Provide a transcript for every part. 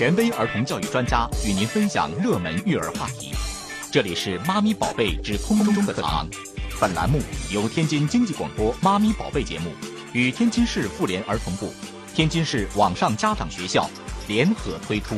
权威儿童教育专家与您分享热门育儿话题。这里是《妈咪宝贝之空中课堂》，本栏目由天津经济广播《妈咪宝贝》节目与天津市妇联儿童部、天津市网上家长学校联合推出。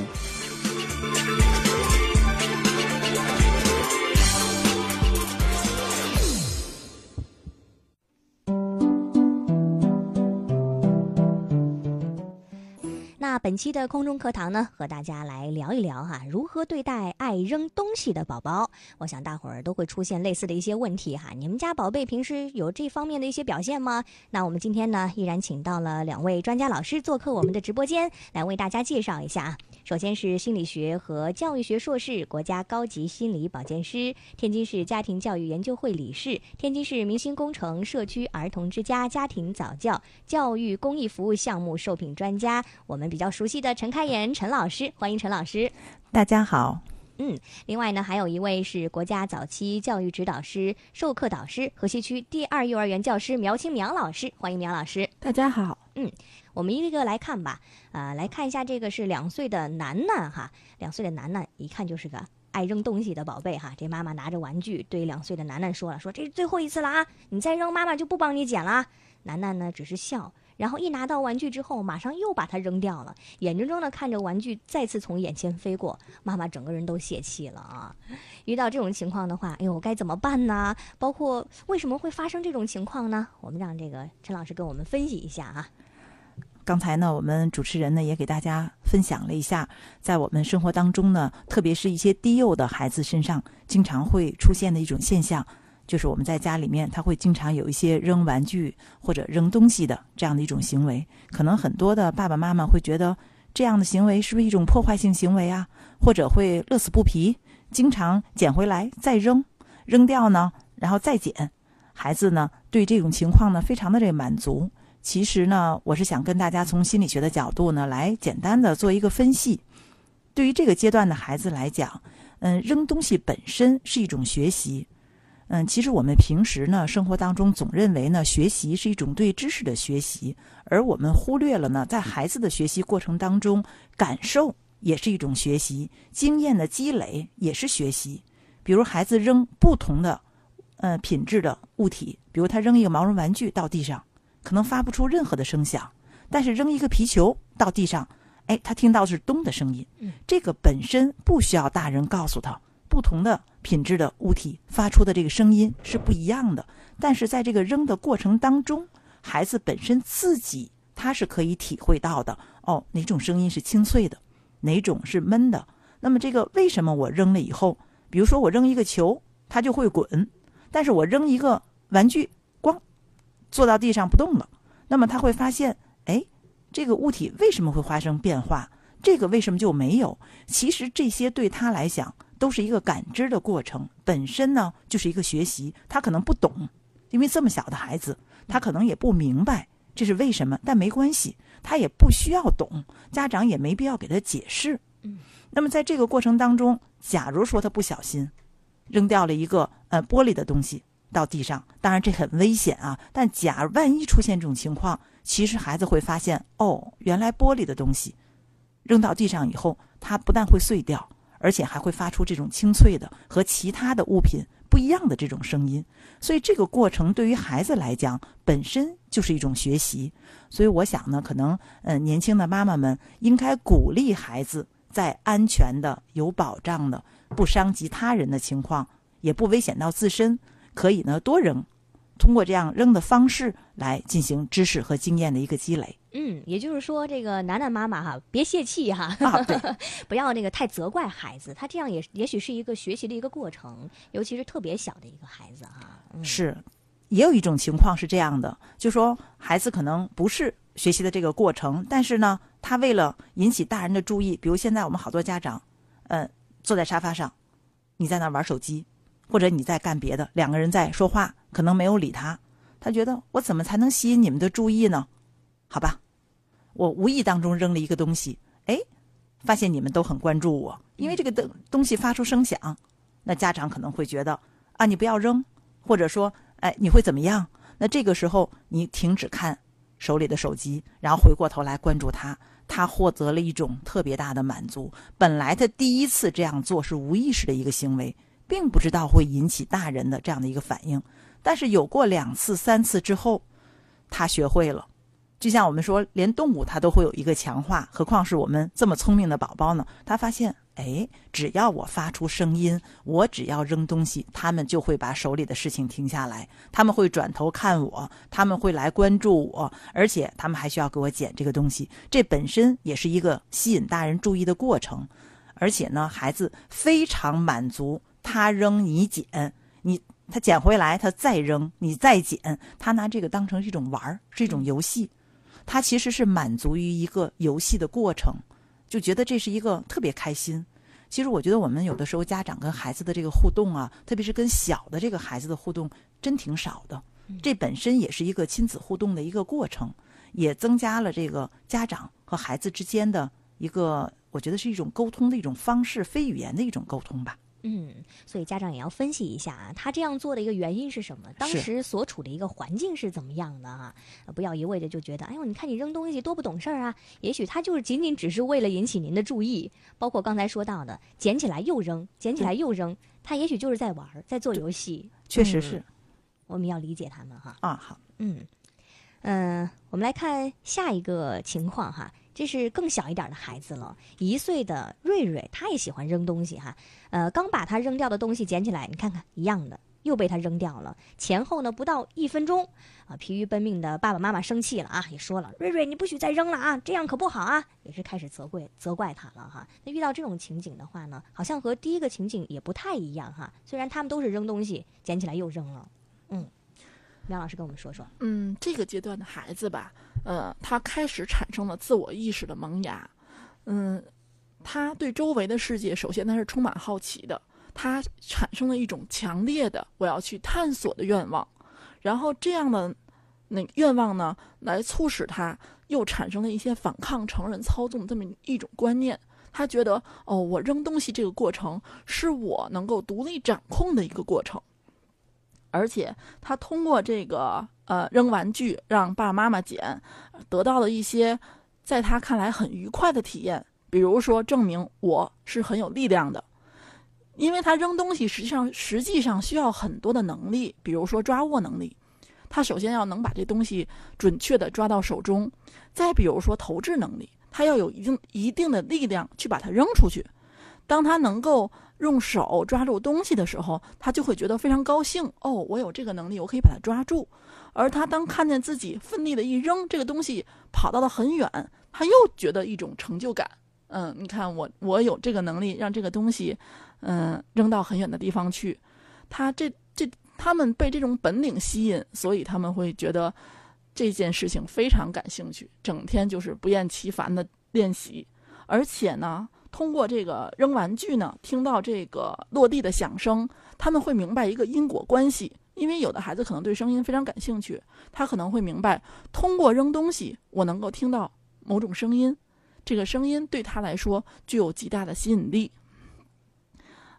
本期的空中课堂呢，和大家来聊一聊哈，如何对待爱扔东西的宝宝。我想大伙儿都会出现类似的一些问题哈。你们家宝贝平时有这方面的一些表现吗？那我们今天呢，依然请到了两位专家老师做客我们的直播间，来为大家介绍一下。首先是心理学和教育学硕士、国家高级心理保健师，天津市家庭教育研究会理事，天津市明星工程社区儿童之家家庭早教教育公益服务项目受聘专家，我们比较熟悉的陈开言陈老师，欢迎陈老师。大家好。嗯，另外呢，还有一位是国家早期教育指导师、授课导师，河西区第二幼儿园教师苗青苗老师，欢迎苗老师。大家好。嗯。我们一个个来看吧，啊，来看一下这个是两岁的楠楠哈，两岁的楠楠一看就是个爱扔东西的宝贝哈。这妈妈拿着玩具对两岁的楠楠说了，说这是最后一次了啊，你再扔妈妈就不帮你捡了。楠楠呢只是笑，然后一拿到玩具之后，马上又把它扔掉了，眼睁睁的看着玩具再次从眼前飞过，妈妈整个人都泄气了啊。遇到这种情况的话，哎呦该怎么办呢？包括为什么会发生这种情况呢？我们让这个陈老师跟我们分析一下啊。刚才呢，我们主持人呢也给大家分享了一下，在我们生活当中呢，特别是一些低幼的孩子身上，经常会出现的一种现象，就是我们在家里面，他会经常有一些扔玩具或者扔东西的这样的一种行为。可能很多的爸爸妈妈会觉得，这样的行为是不是一种破坏性行为啊？或者会乐此不疲，经常捡回来再扔，扔掉呢，然后再捡。孩子呢，对这种情况呢，非常的这满足。其实呢，我是想跟大家从心理学的角度呢，来简单的做一个分析。对于这个阶段的孩子来讲，嗯，扔东西本身是一种学习。嗯，其实我们平时呢，生活当中总认为呢，学习是一种对知识的学习，而我们忽略了呢，在孩子的学习过程当中，感受也是一种学习，经验的积累也是学习。比如孩子扔不同的，呃，品质的物体，比如他扔一个毛绒玩具到地上。可能发不出任何的声响，但是扔一个皮球到地上，哎，他听到是咚的声音。这个本身不需要大人告诉他，不同的品质的物体发出的这个声音是不一样的。但是在这个扔的过程当中，孩子本身自己他是可以体会到的。哦，哪种声音是清脆的，哪种是闷的？那么这个为什么我扔了以后，比如说我扔一个球，它就会滚，但是我扔一个玩具。咣坐到地上不动了，那么他会发现，哎，这个物体为什么会发生变化？这个为什么就没有？其实这些对他来讲都是一个感知的过程，本身呢就是一个学习。他可能不懂，因为这么小的孩子，他可能也不明白这是为什么。但没关系，他也不需要懂，家长也没必要给他解释。嗯，那么在这个过程当中，假如说他不小心扔掉了一个呃玻璃的东西。到地上，当然这很危险啊！但假万一出现这种情况，其实孩子会发现，哦，原来玻璃的东西扔到地上以后，它不但会碎掉，而且还会发出这种清脆的和其他的物品不一样的这种声音。所以这个过程对于孩子来讲，本身就是一种学习。所以我想呢，可能呃，年轻的妈妈们应该鼓励孩子在安全的、有保障的、不伤及他人的情况，也不危险到自身。可以呢，多扔，通过这样扔的方式来进行知识和经验的一个积累。嗯，也就是说，这个楠楠妈妈哈，别泄气哈，不要那个太责怪孩子，他这样也也许是一个学习的一个过程，尤其是特别小的一个孩子哈。是，也有一种情况是这样的，就说孩子可能不是学习的这个过程，但是呢，他为了引起大人的注意，比如现在我们好多家长，嗯，坐在沙发上，你在那玩手机。或者你在干别的，两个人在说话，可能没有理他，他觉得我怎么才能吸引你们的注意呢？好吧，我无意当中扔了一个东西，哎，发现你们都很关注我，因为这个东东西发出声响，那家长可能会觉得啊，你不要扔，或者说，哎，你会怎么样？那这个时候你停止看手里的手机，然后回过头来关注他，他获得了一种特别大的满足。本来他第一次这样做是无意识的一个行为，并不知道会引起大人的这样的一个反应，但是有过两次、三次之后，他学会了。就像我们说，连动物它都会有一个强化，何况是我们这么聪明的宝宝呢？他发现，哎，只要我发出声音，我只要扔东西，他们就会把手里的事情停下来，他们会转头看我，他们会来关注我，而且他们还需要给我捡这个东西，这本身也是一个吸引大人注意的过程。而且呢，孩子非常满足，他扔你捡，你他捡回来，他再扔，你再捡，他拿这个当成是一种玩儿，是一种游戏。他其实是满足于一个游戏的过程，就觉得这是一个特别开心。其实我觉得我们有的时候家长跟孩子的这个互动啊，特别是跟小的这个孩子的互动，真挺少的。这本身也是一个亲子互动的一个过程，也增加了这个家长和孩子之间的一个，我觉得是一种沟通的一种方式，非语言的一种沟通吧。嗯，所以家长也要分析一下啊，他这样做的一个原因是什么？当时所处的一个环境是怎么样的啊？不要一味的就觉得，哎呦，你看你扔东西多不懂事儿啊！也许他就是仅仅只是为了引起您的注意，包括刚才说到的，捡起来又扔，捡起来又扔，他也许就是在玩，在做游戏。确实是，我们要理解他们哈。啊，好，嗯嗯，我们来看下一个情况哈。这是更小一点的孩子了，一岁的瑞瑞，他也喜欢扔东西哈。呃，刚把他扔掉的东西捡起来，你看看，一样的，又被他扔掉了。前后呢不到一分钟，啊，疲于奔命的爸爸妈妈生气了啊，也说了，瑞瑞你不许再扔了啊，这样可不好啊，也是开始责怪责怪他了哈。那遇到这种情景的话呢，好像和第一个情景也不太一样哈。虽然他们都是扔东西，捡起来又扔了，嗯。苗老师跟我们说说，嗯，这个阶段的孩子吧，呃，他开始产生了自我意识的萌芽，嗯，他对周围的世界，首先他是充满好奇的，他产生了一种强烈的我要去探索的愿望，然后这样的那愿望呢，来促使他又产生了一些反抗成人操纵这么一种观念，他觉得哦，我扔东西这个过程是我能够独立掌控的一个过程。而且他通过这个呃扔玩具让爸爸妈妈捡，得到了一些在他看来很愉快的体验。比如说，证明我是很有力量的，因为他扔东西实际上实际上需要很多的能力，比如说抓握能力。他首先要能把这东西准确的抓到手中，再比如说投掷能力，他要有一定一定的力量去把它扔出去。当他能够。用手抓住东西的时候，他就会觉得非常高兴。哦，我有这个能力，我可以把它抓住。而他当看见自己奋力的一扔，这个东西跑到了很远，他又觉得一种成就感。嗯，你看我，我有这个能力，让这个东西，嗯，扔到很远的地方去。他这这，他们被这种本领吸引，所以他们会觉得这件事情非常感兴趣，整天就是不厌其烦的练习，而且呢。通过这个扔玩具呢，听到这个落地的响声，他们会明白一个因果关系。因为有的孩子可能对声音非常感兴趣，他可能会明白，通过扔东西，我能够听到某种声音，这个声音对他来说具有极大的吸引力。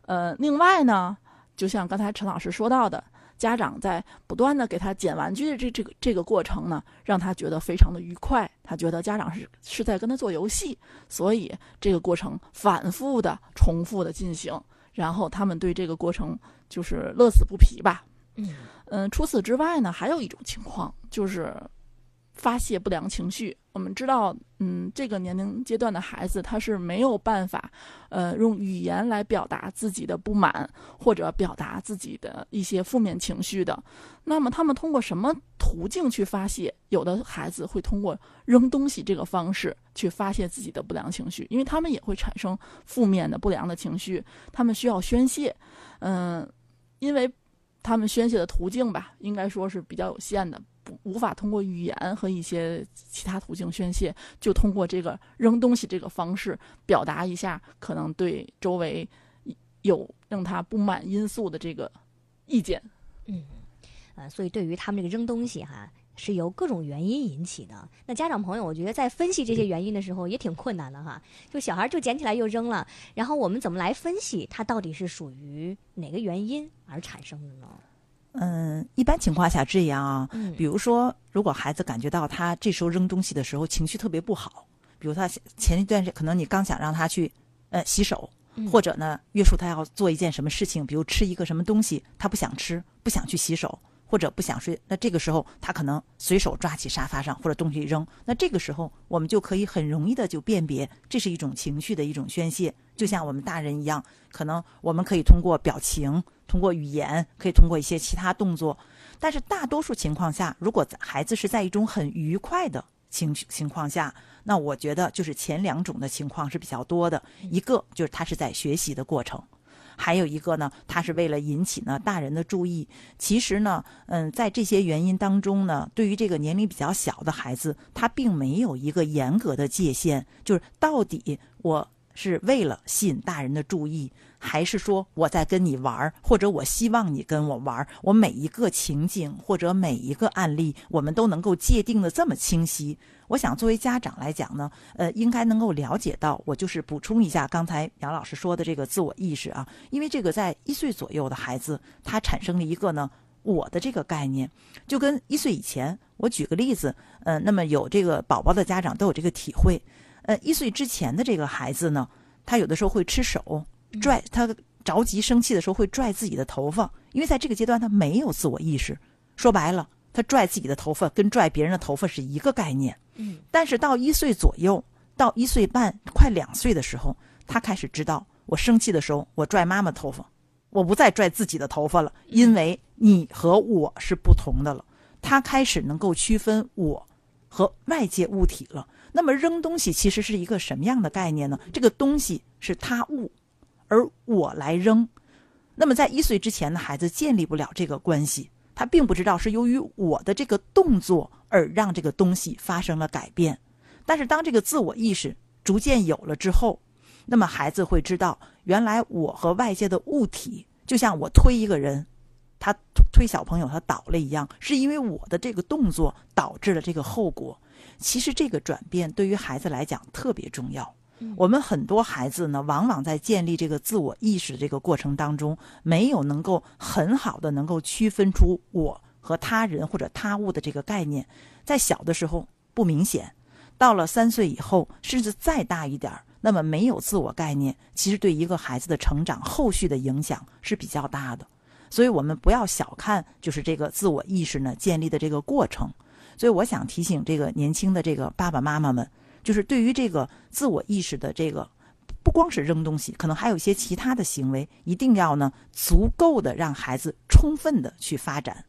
呃，另外呢，就像刚才陈老师说到的。家长在不断的给他捡玩具的这这个这个过程呢，让他觉得非常的愉快。他觉得家长是是在跟他做游戏，所以这个过程反复的、重复的进行，然后他们对这个过程就是乐此不疲吧。嗯，除此之外呢，还有一种情况就是发泄不良情绪。我们知道，嗯，这个年龄阶段的孩子他是没有办法，呃，用语言来表达自己的不满或者表达自己的一些负面情绪的。那么，他们通过什么途径去发泄？有的孩子会通过扔东西这个方式去发泄自己的不良情绪，因为他们也会产生负面的不良的情绪，他们需要宣泄。嗯，因为他们宣泄的途径吧，应该说是比较有限的。不无法通过语言和一些其他途径宣泄，就通过这个扔东西这个方式表达一下可能对周围有让他不满因素的这个意见。嗯，呃，所以对于他们这个扔东西哈，是由各种原因引起的。那家长朋友，我觉得在分析这些原因的时候也挺困难的哈。就小孩就捡起来又扔了，然后我们怎么来分析它到底是属于哪个原因而产生的呢？嗯，一般情况下这样啊，嗯比如说，如果孩子感觉到他这时候扔东西的时候情绪特别不好，比如他前一段时可能你刚想让他去呃洗手，嗯或者呢约束他要做一件什么事情，比如吃一个什么东西，他不想吃，不想去洗手，或者不想睡，那这个时候他可能随手抓起沙发上或者东西一扔，那这个时候我们就可以很容易的就辨别这是一种情绪的一种宣泄，就像我们大人一样，可能我们可以通过表情、通过语言，可以通过一些其他动作，但是大多数情况下，如果孩子是在一种很愉快的情情况下，那我觉得就是前两种的情况是比较多的。一个就是他是在学习的过程，还有一个呢，他是为了引起呢大人的注意。其实呢，嗯，在这些原因当中呢，对于这个年龄比较小的孩子，他并没有一个严格的界限，就是到底我是为了吸引大人的注意，还是说我在跟你玩，或者我希望你跟我玩？我每一个情景或者每一个案例，我们都能够界定的这么清晰。我想作为家长来讲呢，呃，应该能够了解到，我就是补充一下刚才杨老师说的这个自我意识啊，因为这个在一岁左右的孩子，他产生了一个呢。我的这个概念，就跟一岁以前，我举个例子，呃，那么有这个宝宝的家长都有这个体会，呃，一岁之前的这个孩子呢，他有的时候会吃手，拽他着急生气的时候会拽自己的头发，因为在这个阶段他没有自我意识，说白了，他拽自己的头发跟拽别人的头发是一个概念。嗯，但是到一岁左右，到一岁半快两岁的时候，他开始知道，我生气的时候我拽妈妈头发，我不再拽自己的头发了，因为你和我是不同的了。他开始能够区分我和外界物体了。那么扔东西其实是一个什么样的概念呢？这个东西是他物，而我来扔。那么在一岁之前的孩子建立不了这个关系，他并不知道是由于我的这个动作而让这个东西发生了改变。但是当这个自我意识逐渐有了之后，那么孩子会知道，原来我和外界的物体，就像我推一个人，他推小朋友他倒了一样，是因为我的这个动作导致了这个后果。其实这个转变对于孩子来讲特别重要。我们很多孩子呢，往往在建立这个自我意识的这个过程当中，没有能够很好的能够区分出我和他人或者他物的这个概念，在小的时候不明显，到了三岁以后，甚至再大一点儿，那么没有自我概念，其实对一个孩子的成长后续的影响是比较大的。所以我们不要小看就是这个自我意识呢建立的这个过程。所以我想提醒这个年轻的这个爸爸妈妈们，就是对于这个自我意识的这个，不光是扔东西，可能还有一些其他的行为，一定要呢足够的让孩子充分的去发展。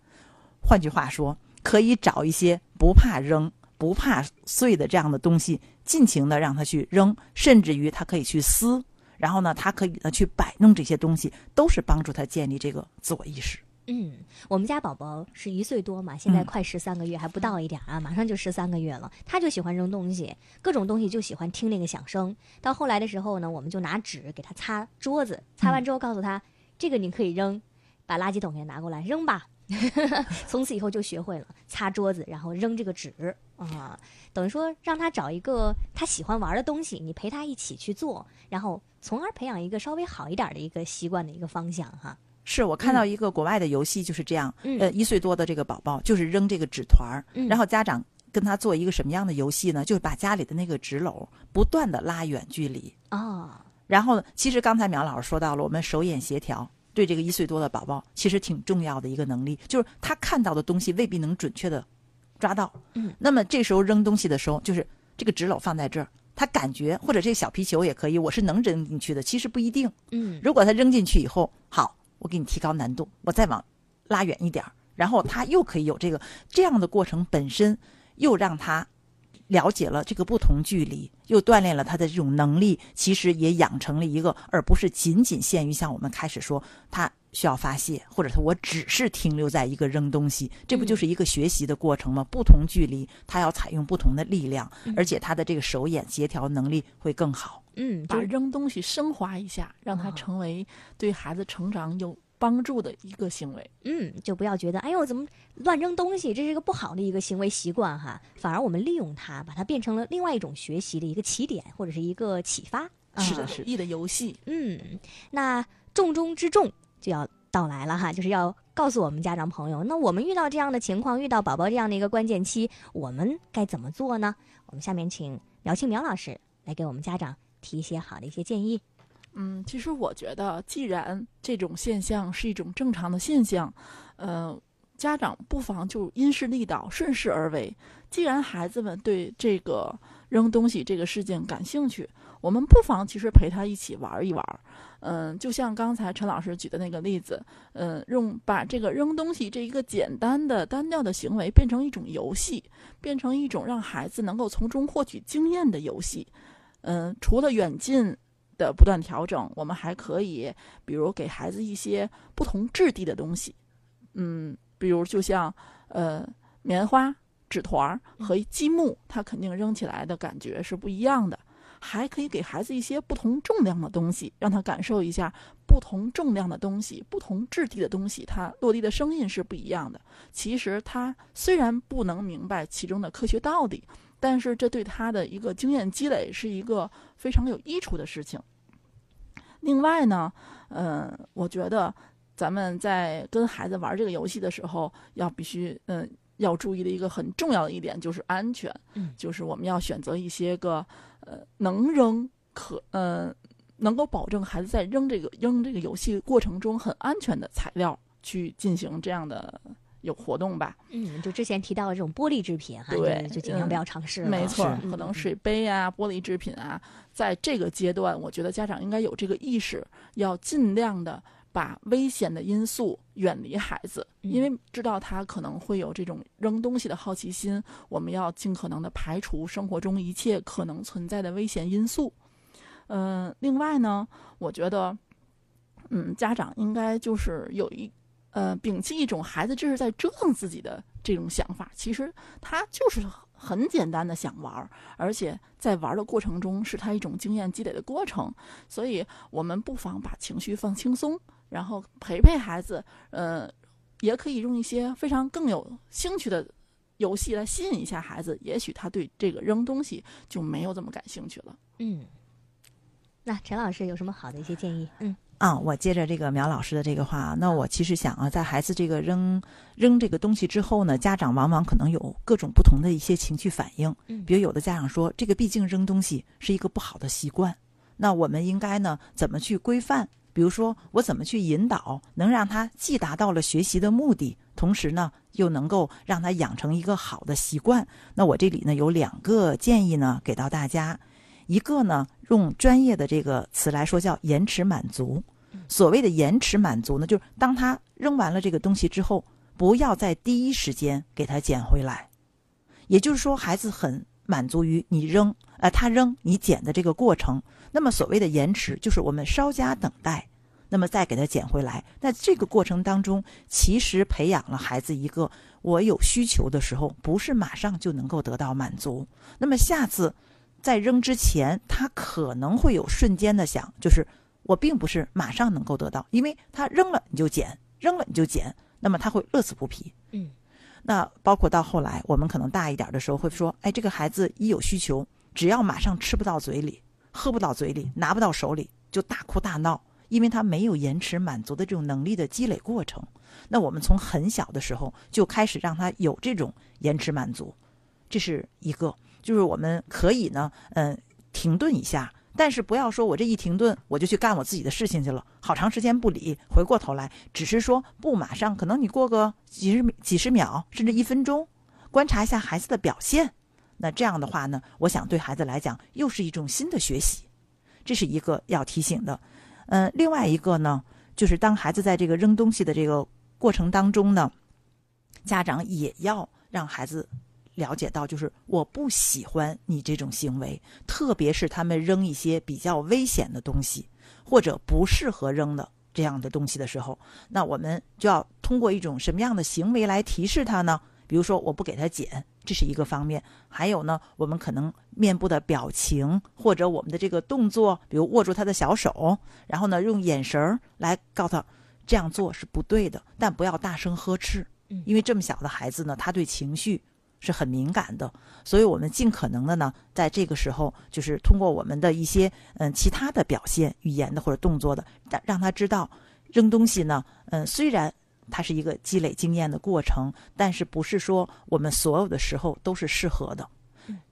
换句话说，可以找一些不怕扔、不怕碎的这样的东西，尽情的让他去扔，甚至于他可以去撕，然后呢，他可以呢去摆弄这些东西，都是帮助他建立这个自我意识。嗯，我们家宝宝是一岁多嘛，现在嗯快十三个月，还不到一点啊，马上就十三个月了。他就喜欢扔东西，各种东西就喜欢听那个响声。到后来的时候呢，我们就拿纸给他擦桌子，擦完之后告诉他，这个你可以扔，把垃圾桶给他拿过来扔吧。从此以后就学会了擦桌子，然后扔这个纸啊、等于说让他找一个他喜欢玩的东西，你陪他一起去做，然后从而培养一个稍微好一点的一个习惯的一个方向哈。是我看到一个国外的游戏就是这样，嗯。呃，一岁多的这个宝宝就是扔这个纸团儿，嗯。然后家长跟他做一个什么样的游戏呢？就是把家里的那个纸篓不断的拉远距离，哦，然后呢，其实刚才苗老师说到了，我们手眼协调对这个一岁多的宝宝其实挺重要的一个能力，就是他看到的东西未必能准确的抓到。嗯，那么这时候扔东西的时候，就是这个纸篓放在这儿，他感觉或者这个小皮球也可以，我是能扔进去的，其实不一定。嗯。如果他扔进去以后，好，我给你提高难度，我再往拉远一点儿，然后他又可以有这个这样的过程本身，又让他了解了这个不同距离，又锻炼了他的这种能力，其实也养成了一个，而不是仅仅限于像我们开始说他需要发泄，或者是我只是停留在一个扔东西，这不就是一个学习的过程吗？不同距离，他要采用不同的力量，而且他的这个手眼协调能力会更好。嗯，把就是扔东西升华一下，让它哦成为对孩子成长有帮助的一个行为。嗯，就不要觉得哎呦怎么乱扔东西，这是一个不好的一个行为习惯哈。反而我们利用它，把它变成了另外一种学习的一个起点或者是一个启发。啊是的是有益的游戏，嗯，那重中之重就要到来了哈，就是要告诉我们家长朋友，那我们遇到这样的情况，遇到宝宝这样的一个关键期，我们该怎么做呢？我们下面请苗青苗老师来给我们家长提一些好的一些建议。嗯，其实我觉得，既然这种现象是一种正常的现象，呃，家长不妨就因势利导，顺势而为。既然孩子们对这个扔东西这个事件感兴趣，我们不妨其实陪他一起玩一玩。嗯，就像刚才陈老师举的那个例子，嗯，用把这个扔东西这一个简单的单调的行为变成一种游戏，变成一种让孩子能够从中获取经验的游戏。嗯，除了远近。的不断调整，我们还可以，比如给孩子一些不同质地的东西，嗯，比如就像呃棉花、纸团和积木，它肯定扔起来的感觉是不一样的。还可以给孩子一些不同重量的东西，让他感受一下不同重量的东西、不同质地的东西，它落地的声音是不一样的。其实他虽然不能明白其中的科学道理。但是这对他的一个经验积累是一个非常有益处的事情。另外呢，嗯，我觉得咱们在跟孩子玩这个游戏的时候，要必须嗯要注意的一个很重要的一点就是安全。嗯，就是我们要选择一些个呃能扔可呃能够保证孩子在扔这个扔这个游戏过程中很安全的材料去进行这样的。有活动吧？嗯，就之前提到的这种玻璃制品哈，对，就尽量不要尝试。没错，可能水杯啊、玻璃制品啊，在这个阶段，我觉得家长应该有这个意识，要尽量的把危险的因素远离孩子，因为知道他可能会有这种扔东西的好奇心，我们要尽可能的排除生活中一切可能存在的危险因素。嗯，另外呢，我觉得，嗯，家长应该就是有一。呃，摒弃一种孩子这是在折腾自己的这种想法，其实他就是很简单的想玩，而且在玩的过程中是他一种经验积累的过程，所以我们不妨把情绪放轻松，然后陪陪孩子，呃，也可以用一些非常更有兴趣的游戏来吸引一下孩子，也许他对这个扔东西就没有这么感兴趣了。嗯，那陈老师有什么好的一些建议？嗯。啊，我接着这个苗老师的这个话，那我其实想啊，在孩子这个扔扔这个东西之后呢，家长往往可能有各种不同的一些情绪反应。嗯，比如有的家长说，这个毕竟扔东西是一个不好的习惯，那我们应该呢怎么去规范？比如说我怎么去引导，能让他既达到了学习的目的，同时呢又能够让他养成一个好的习惯？那我这里呢有两个建议呢给到大家。一个呢，用专业的这个词来说叫延迟满足。所谓的延迟满足呢，就是当他扔完了这个东西之后，不要在第一时间给他捡回来。也就是说，孩子很满足于你扔，呃，他扔你捡的这个过程。那么所谓的延迟，就是我们稍加等待，那么再给他捡回来。那这个过程当中，其实培养了孩子一个，我有需求的时候，不是马上就能够得到满足。那么下次。在扔之前，他可能会有瞬间的想，就是我并不是马上能够得到，因为他扔了你就捡，扔了你就捡，那么他会乐此不疲。嗯，那包括到后来，我们可能大一点的时候会说，哎，这个孩子一有需求，只要马上吃不到嘴里，喝不到嘴里，拿不到手里，就大哭大闹，因为他没有延迟满足的这种能力的积累过程。那我们从很小的时候就开始让他有这种延迟满足，这是一个。就是我们可以呢，嗯，停顿一下，但是不要说我这一停顿，我就去干我自己的事情去了，好长时间不理，回过头来，只是说不马上，可能你过个几十几十秒，甚至一分钟，观察一下孩子的表现，那这样的话呢，我想对孩子来讲又是一种新的学习，这是一个要提醒的。嗯，另外一个呢，就是当孩子在这个扔东西的这个过程当中呢，家长也要让孩子。了解到，就是我不喜欢你这种行为，特别是他们扔一些比较危险的东西，或者不适合扔的这样的东西的时候，那我们就要通过一种什么样的行为来提示他呢？比如说，我不给他捡，这是一个方面；还有呢，我们可能面部的表情或者我们的这个动作，比如握住他的小手，然后呢，用眼神来告诉他这样做是不对的，但不要大声呵斥，因为这么小的孩子呢，他对情绪。是很敏感的，所以我们尽可能的呢，在这个时候，就是通过我们的一些嗯其他的表现、语言的或者动作的，让让他知道扔东西呢，嗯，虽然它是一个积累经验的过程，但是不是说我们所有的时候都是适合的。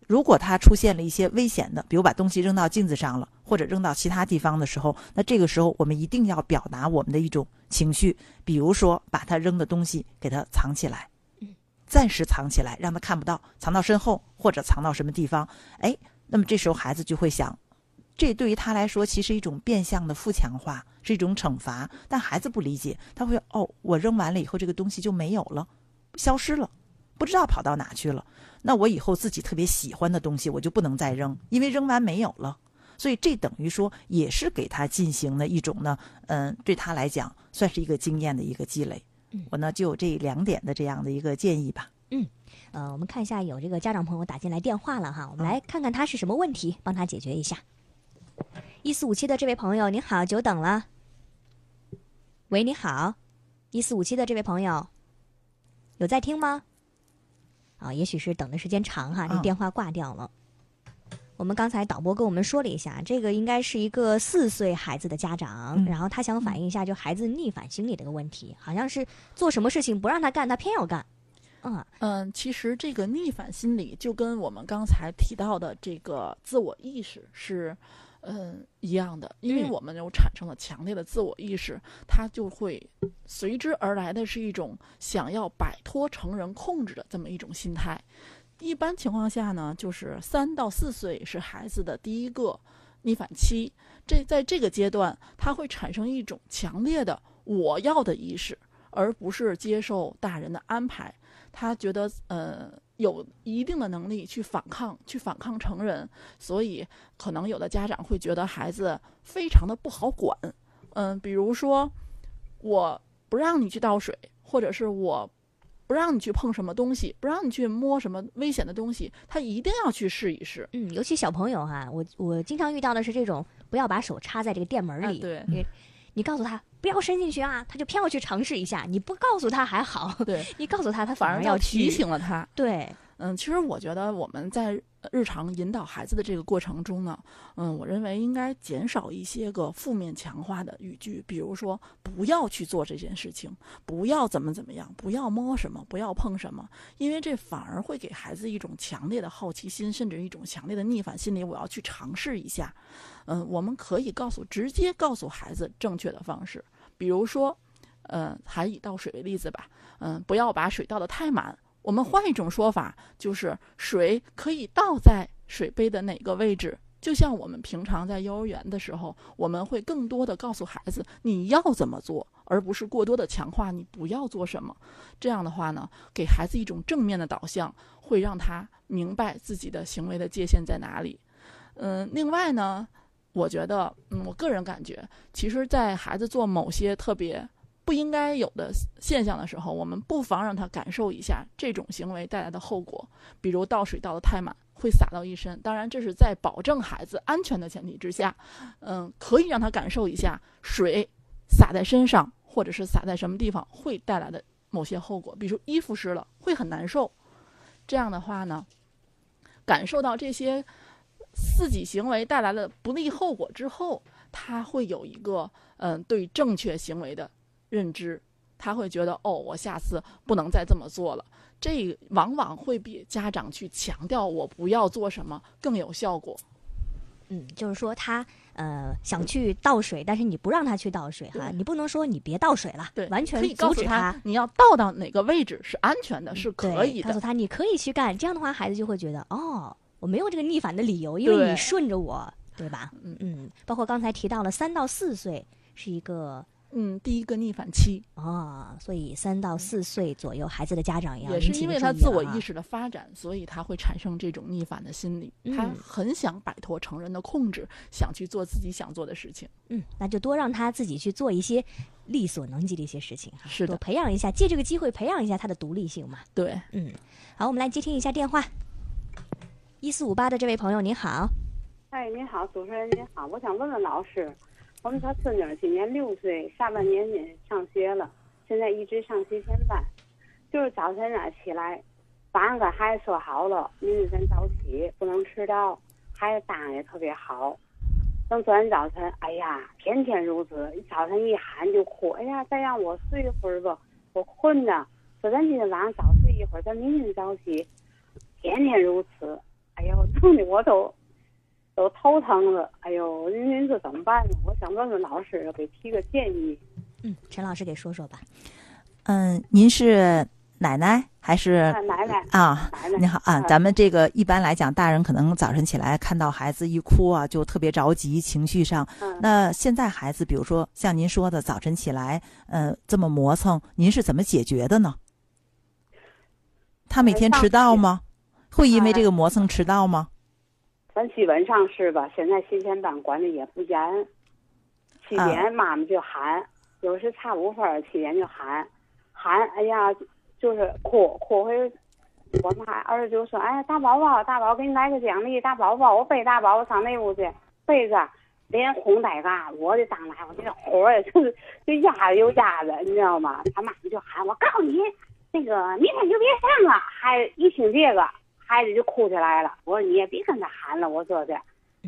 如果他出现了一些危险的，比如把东西扔到镜子上了，或者扔到其他地方的时候，那这个时候我们一定要表达我们的一种情绪，比如说把他扔的东西给他藏起来，暂时藏起来，让他看不到，藏到身后或者藏到什么地方。哎，那么这时候孩子就会想，这对于他来说其实一种变相的负强化，是一种惩罚。但孩子不理解，他会哦，我扔完了以后，这个东西就没有了，消失了，不知道跑到哪去了。那我以后自己特别喜欢的东西，我就不能再扔，因为扔完没有了。所以这等于说也是给他进行了一种呢，嗯，对他来讲算是一个经验的一个积累。我呢就有这两点的这样的一个建议吧。嗯，呃，我们看一下有这个家长朋友打进来电话了哈，我们来看看他是什么问题，帮他解决一下。一四五七的这位朋友您好，久等了。喂，你好，一四五七的这位朋友，有在听吗？啊，也许是等的时间长哈，这电话挂掉了。我们刚才导播跟我们说了一下，这个应该是一个四岁孩子的家长，然后他想反映一下，就孩子逆反心理的一个问题，好像是做什么事情不让他干，他偏要干。嗯嗯，其实这个逆反心理就跟我们刚才提到的这个自我意识是，嗯一样的，因为我们有产生了强烈的自我意识，他就会随之而来的是一种想要摆脱成人控制的这么一种心态。一般情况下呢，就是三到四岁是孩子的第一个逆反期，这在这个阶段，他会产生一种强烈的我要的意识，而不是接受大人的安排。他觉得呃有一定的能力去反抗，去反抗成人，所以可能有的家长会觉得孩子非常的不好管。嗯，比如说我不让你去倒水，或者是我不让你去碰什么东西，不让你去摸什么危险的东西，他一定要去试一试。嗯，尤其小朋友哈，我我经常遇到的是这种，不要把手插在这个电门里。对，你你告诉他。不要伸进去啊！他就偏要去尝试一下。你不告诉他还好，对 你告诉他，他反而要提醒了他。对，嗯，其实我觉得我们在日常引导孩子的这个过程中呢，嗯，我认为应该减少一些个负面强化的语句，比如说不要去做这件事情，不要怎么怎么样，不要摸什么，不要碰什么，因为这反而会给孩子一种强烈的好奇心，甚至一种强烈的逆反心理。我要去尝试一下。嗯，我们可以告诉，直接告诉孩子正确的方式。比如说，呃，还以倒水为例子吧，嗯，不要把水倒得太满。我们换一种说法，就是水可以倒在水杯的哪个位置。就像我们平常在幼儿园的时候，我们会更多的告诉孩子你要怎么做，而不是过多的强化你不要做什么。这样的话呢，给孩子一种正面的导向，会让他明白自己的行为的界限在哪里。嗯，另外呢。我觉得，嗯，我个人感觉，其实，在孩子做某些特别不应该有的现象的时候，我们不妨让他感受一下这种行为带来的后果，比如倒水倒得太满会洒到一身。当然，这是在保证孩子安全的前提之下，嗯，可以让他感受一下水洒在身上或者是洒在什么地方会带来的某些后果，比如衣服湿了会很难受。这样的话呢，感受到这些。自己行为带来的不利后果之后，他会有一个嗯对正确行为的认知，他会觉得哦，我下次不能再这么做了。这往往会比家长去强调我不要做什么更有效果。嗯，就是说他呃想去倒水，但是你不让他去倒水哈，你不能说你别倒水了，对，完全阻止他。你要倒到哪个位置是安全的，是可以的。告诉他你可以去干，这样的话孩子就会觉得哦。我没有这个逆反的理由，因为你顺着我，对吧？嗯嗯，包括刚才提到了三到四岁是一个嗯第一个逆反期啊，所以三到四岁左右孩子的家长要也是因为他自我意识的发展，所以他会产生这种逆反的心理，他很想摆脱成人的控制，想去做自己想做的事情。嗯，那就多让他自己去做一些力所能及的一些事情哈，是的，培养一下，借这个机会培养一下他的独立性嘛。对，嗯，好，我们来接听一下电话。一四五八的这位朋友您好，哎，您好，主持人您好，我想问问老师，我们家孙女今年六岁，下半年也上学了，现在一直上学前班，就是早晨啊起来，早上跟孩子说好了，明天咱早起，不能迟到，孩子答应也特别好，等昨天早晨，哎呀，天天如此，早晨一喊就哭，哎呀，再让我睡一会儿吧，我困呢。说咱今天晚上早睡一会儿，咱明天早起，天天如此。哎呦，弄得我都都头疼了。哎呦，您您说怎么办呢？我想问问老师，给提个建议。嗯，陈老师给说说吧。嗯，您是奶奶还是啊奶奶啊？奶奶，你好啊，嗯咱们这个一般来讲，大人可能早晨起来看到孩子一哭啊，就特别着急，情绪上。嗯那现在孩子，比如说像您说的，早晨起来，呃，这么磨蹭，您是怎么解决的呢？他每天迟到吗？会因为这个磨蹭迟到吗？咱基本上是吧？现在学前班管的也不严，七啊点妈妈就喊，有时差五分儿七点就喊，喊，哎呀，就是哭哭回。我们还儿子就说：“哎呀，大宝宝，大宝给你来个奖励，大宝宝，我背大宝宝上那屋去，背着，连哄带嘎，我的当来，我这个火呀就是就压着又压着，你知道吗？他妈妈就喊我告诉你，那个明天就别上了。还一听这个，孩子就哭起来了。我说你也别跟他喊了，我说的。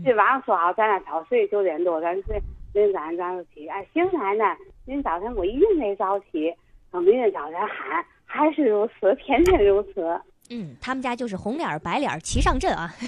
这晚上说好咱俩早睡九点多，咱睡，明天早上早起。哎，行，奶奶，明天早晨我一定得早起。等明天早晨喊，还是如此，天天如此。嗯，他们家就是红脸儿白脸儿齐上阵啊。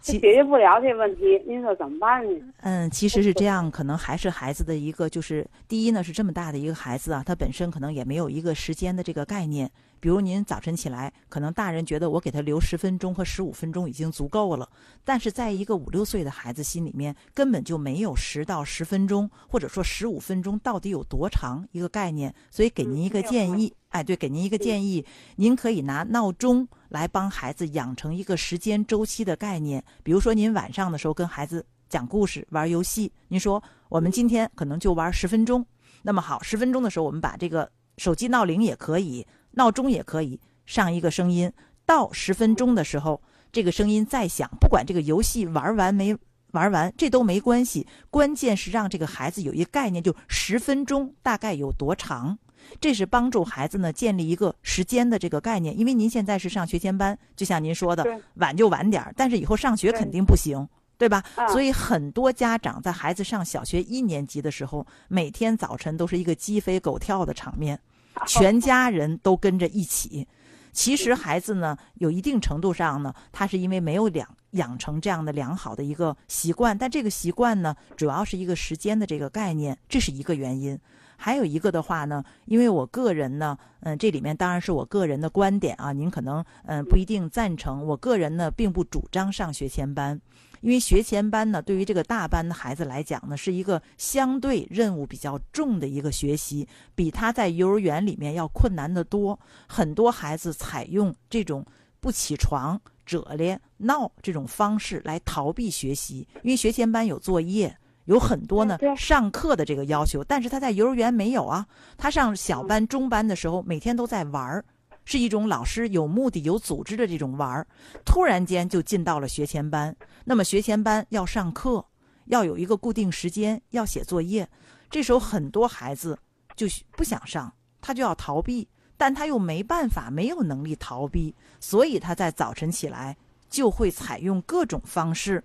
解决不了这问题，您说怎么办呢？嗯，其实是这样，可能还是孩子的一个，就是第一呢，是这么大的一个孩子啊，他本身可能也没有一个时间的这个概念。比如您早晨起来，可能大人觉得我给他留十分钟和十五分钟已经足够了，但是在一个五六岁的孩子心里面，根本就没有十到十分钟，或者说十五分钟到底有多长一个概念。所以给您一个建议，哎，对，给您一个建议，您可以拿闹钟来帮孩子养成一个时间周期的概念。比如说您晚上的时候跟孩子讲故事、玩游戏，您说我们今天可能就玩十分钟，那么好，十分钟的时候我们把这个手机闹铃也可以，闹钟也可以上一个声音，到十分钟的时候，这个声音再响，不管这个游戏玩完没玩完，这都没关系，关键是让这个孩子有一个概念，就十分钟大概有多长。这是帮助孩子呢建立一个时间的这个概念，因为您现在是上学前班，就像您说的，晚就晚点儿，但是以后上学肯定不行，对吧？啊。所以很多家长在孩子上小学一年级的时候，每天早晨都是一个鸡飞狗跳的场面，全家人都跟着一起。其实孩子呢，有一定程度上呢，他是因为没有养养成这样的良好的一个习惯，但这个习惯呢，主要是一个时间的这个概念，这是一个原因。还有一个的话呢，因为我个人呢，嗯，这里面当然是我个人的观点啊，您可能嗯不一定赞成。我个人呢，并不主张上学前班，因为学前班呢，对于这个大班的孩子来讲呢，是一个相对任务比较重的一个学习，比他在幼儿园里面要困难得多。很多孩子采用这种不起床、褶咧、闹这种方式来逃避学习，因为学前班有作业。有很多呢上课的这个要求，但是他在幼儿园没有啊。他上小班、中班的时候，每天都在玩儿，是一种老师有目的、有组织的这种玩儿。突然间就进到了学前班，那么学前班要上课，要有一个固定时间，要写作业。这时候很多孩子就不想上，他就要逃避，但他又没办法，没有能力逃避，所以他在早晨起来就会采用各种方式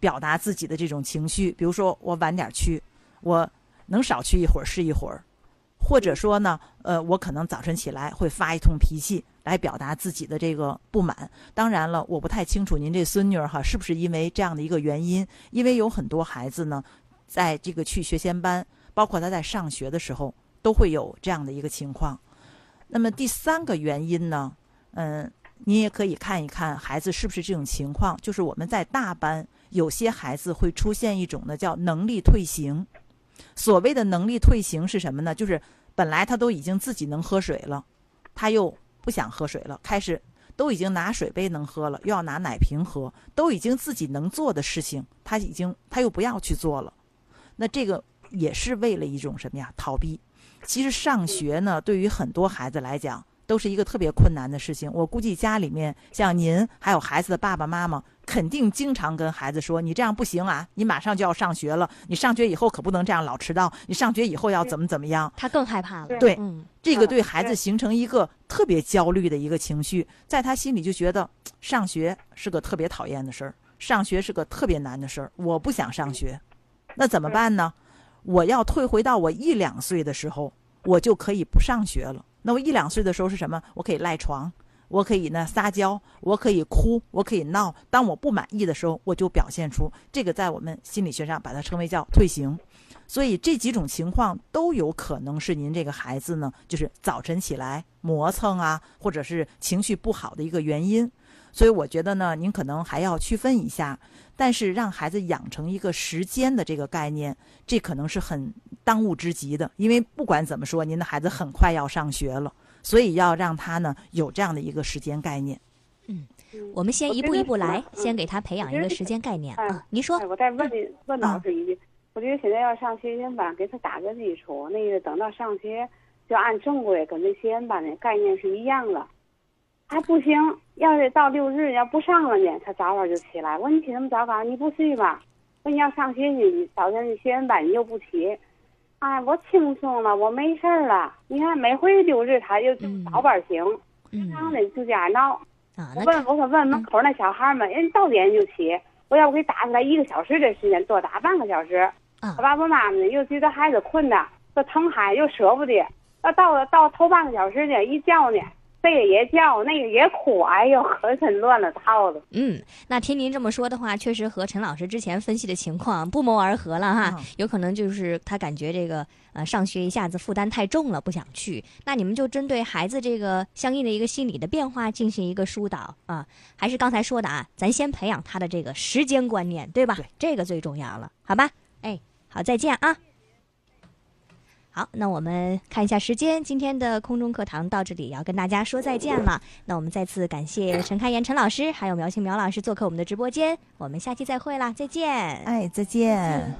表达自己的这种情绪，比如说我晚点去，我能少去一会儿是一会儿，或者说呢，呃，我可能早晨起来会发一通脾气来表达自己的这个不满。当然了，我不太清楚您这孙女儿哈是不是因为这样的一个原因，因为有很多孩子呢，在这个去学前班，包括他在上学的时候，都会有这样的一个情况。那么第三个原因呢，嗯，您也可以看一看孩子是不是这种情况，就是我们在大班有些孩子会出现一种呢叫能力退行。所谓的能力退行是什么呢？就是本来他都已经自己能喝水了，他又不想喝水了，开始都已经拿水杯能喝了，又要拿奶瓶喝，都已经自己能做的事情，他已经他又不要去做了。那这个也是为了一种什么呀？逃避。其实上学呢，对于很多孩子来讲，都是一个特别困难的事情。我估计家里面像您还有孩子的爸爸妈妈，肯定经常跟孩子说：“你这样不行啊，你马上就要上学了，你上学以后可不能这样老迟到，你上学以后要怎么怎么样。”他更害怕了。对这个嗯对孩子形成一个特别焦虑的一个情绪，在他心里就觉得上学是个特别讨厌的事儿，上学是个特别难的事儿，我不想上学，那怎么办呢？我要退回到我一两岁的时候，我就可以不上学了。那我一两岁的时候是什么？我可以赖床，我可以呢撒娇，我可以哭，我可以闹。当我不满意的时候，我就表现出这个，在我们心理学上把它称为叫退行。所以这几种情况都有可能是您这个孩子呢，就是早晨起来磨蹭啊，或者是情绪不好的一个原因。所以我觉得呢，您可能还要区分一下。但是让孩子养成一个时间的这个概念，这可能是很当务之急的。因为不管怎么说，您的孩子很快要上学了，所以要让他呢有这样的一个时间概念。嗯，我们先一步一步来，先给他培养一个时间概念啊。您说，我再问你问老师一句，我觉得现在要上学前班，给他打个基础，那个等到上学就按正规跟那学前班的概念是一样了。还不行，要是到六日要不上了呢，他早早就起来。我说你起那么早干？你不睡吧？我说你要上学去，早晨学前班你又不起。哎，我轻松了，我没事儿了。你看每回六日他就早班醒，平常的就家闹。我问我说问门口那小孩们，人到点就起。我要不给打出来一个小时的时间，多打半个小时。他爸爸妈妈呢又觉得孩子困呐，说疼孩子又舍不得。要到了到头半个小时呢，一叫呢。这个也叫，那个也哭，哎呦，可真乱了套了。嗯，那听您这么说的话，确实和陈老师之前分析的情况不谋而合了哈。有可能就是他感觉这个呃上学一下子负担太重了，不想去。那你们就针对孩子这个相应的一个心理的变化进行一个疏导啊。还是刚才说的啊，咱先培养他的这个时间观念，对吧？对，这个最重要了，好吧？哎，好，再见啊。好，那我们看一下时间，今天的空中课堂到这里要跟大家说再见了。那我们再次感谢陈开言陈老师，还有苗青苗老师做客我们的直播间。我们下期再会啦，再见。哎，再见。